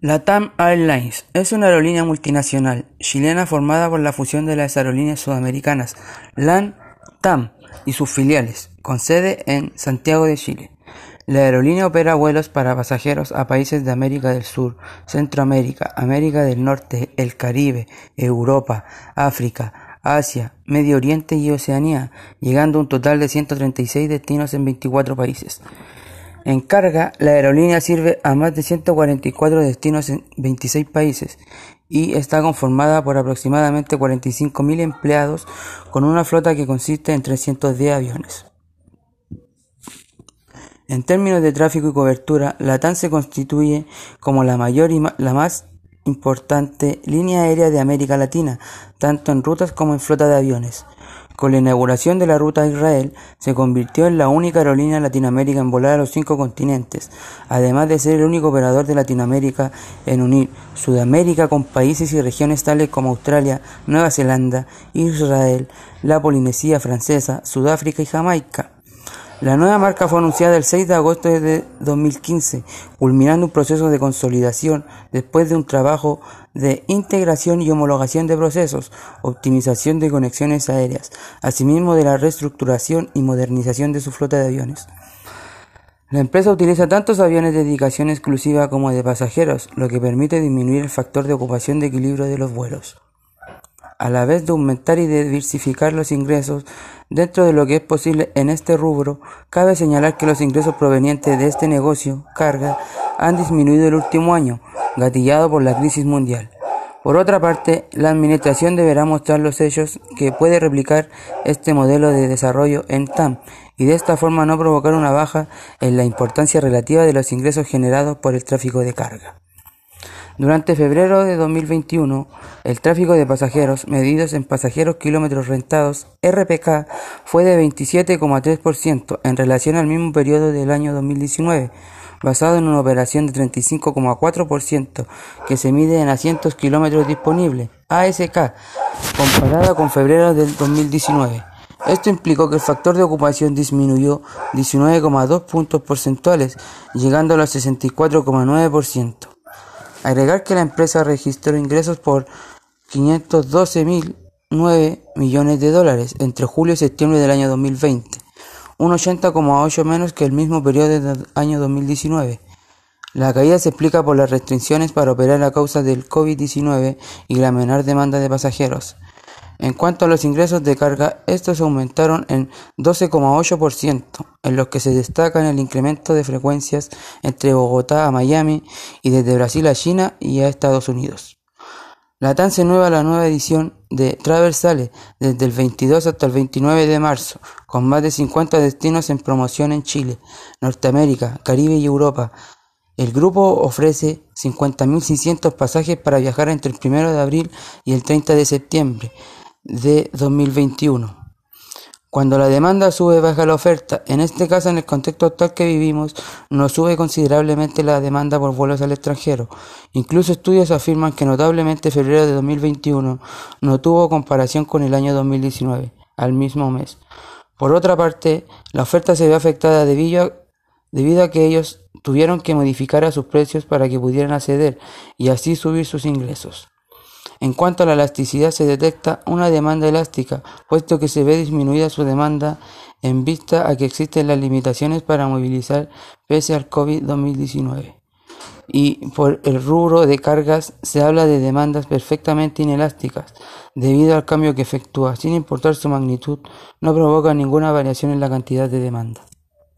LATAM Airlines es una aerolínea multinacional chilena formada por la fusión de las aerolíneas sudamericanas LAN-TAM y sus filiales, con sede en Santiago de Chile. La aerolínea opera vuelos para pasajeros a países de América del Sur, Centroamérica, América del Norte, el Caribe, Europa, África, Asia, Medio Oriente y Oceanía, llegando a un total de 136 destinos en 24 países. En carga, la aerolínea sirve a más de 144 destinos en 26 países y está conformada por aproximadamente 45.000 empleados con una flota que consiste en 310 aviones. En términos de tráfico y cobertura, la TAN se constituye como la mayor y la más importante línea aérea de América Latina, tanto en rutas como en flota de aviones. Con la inauguración de la ruta a Israel, se convirtió en la única aerolínea Latinoamérica en volar a los cinco continentes, además de ser el único operador de Latinoamérica en unir Sudamérica con países y regiones tales como Australia, Nueva Zelanda, Israel, la Polinesia Francesa, Sudáfrica y Jamaica. La nueva marca fue anunciada el 6 de agosto de 2015, culminando un proceso de consolidación después de un trabajo de integración y homologación de procesos, optimización de conexiones aéreas, asimismo de la reestructuración y modernización de su flota de aviones. La empresa utiliza tantos aviones de dedicación exclusiva como de pasajeros, lo que permite disminuir el factor de ocupación de equilibrio de los vuelos a la vez de aumentar y diversificar los ingresos dentro de lo que es posible en este rubro, cabe señalar que los ingresos provenientes de este negocio, carga, han disminuido el último año, gatillado por la crisis mundial. Por otra parte, la Administración deberá mostrar los hechos que puede replicar este modelo de desarrollo en TAM y de esta forma no provocar una baja en la importancia relativa de los ingresos generados por el tráfico de carga. Durante febrero de 2021, el tráfico de pasajeros medidos en pasajeros kilómetros rentados RPK fue de 27,3% en relación al mismo periodo del año 2019, basado en una operación de 35,4% que se mide en asientos kilómetros disponibles ASK, comparada con febrero del 2019. Esto implicó que el factor de ocupación disminuyó 19,2 puntos porcentuales, llegando a los 64,9%. Agregar que la empresa registró ingresos por 512.009 millones de dólares entre julio y septiembre del año 2020, un 80,8 menos que el mismo periodo del año 2019. La caída se explica por las restricciones para operar a causa del COVID-19 y la menor demanda de pasajeros. En cuanto a los ingresos de carga, estos aumentaron en 12,8%, en los que se destacan el incremento de frecuencias entre Bogotá a Miami y desde Brasil a China y a Estados Unidos. La TAN se nueva la nueva edición de Traversale desde el 22 hasta el 29 de marzo, con más de 50 destinos en promoción en Chile, Norteamérica, Caribe y Europa. El grupo ofrece 50.600 pasajes para viajar entre el 1 de abril y el 30 de septiembre, de 2021. Cuando la demanda sube, baja la oferta. En este caso, en el contexto actual que vivimos, no sube considerablemente la demanda por vuelos al extranjero. Incluso estudios afirman que notablemente febrero de 2021 no tuvo comparación con el año 2019, al mismo mes. Por otra parte, la oferta se ve afectada debido a, debido a que ellos tuvieron que modificar a sus precios para que pudieran acceder y así subir sus ingresos. En cuanto a la elasticidad, se detecta una demanda elástica, puesto que se ve disminuida su demanda en vista a que existen las limitaciones para movilizar pese al COVID-2019. Y por el rubro de cargas se habla de demandas perfectamente inelásticas, debido al cambio que efectúa, sin importar su magnitud, no provoca ninguna variación en la cantidad de demanda.